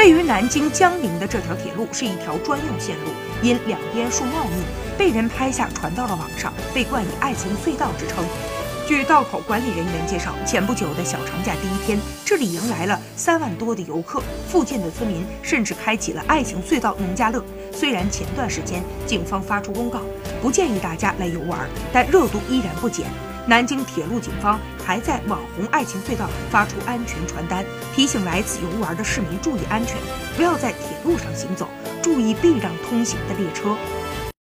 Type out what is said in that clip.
位于南京江宁的这条铁路是一条专用线路，因两边树茂密，被人拍下传到了网上，被冠以“爱情隧道”之称。据道口管理人员介绍，前不久的小长假第一天，这里迎来了三万多的游客，附近的村民甚至开启了“爱情隧道”农家乐。虽然前段时间警方发出公告，不建议大家来游玩，但热度依然不减。南京铁路警方还在网红“爱情隧道”发出安全传单，提醒来此游玩的市民注意安全，不要在铁路上行走，注意避让通行的列车。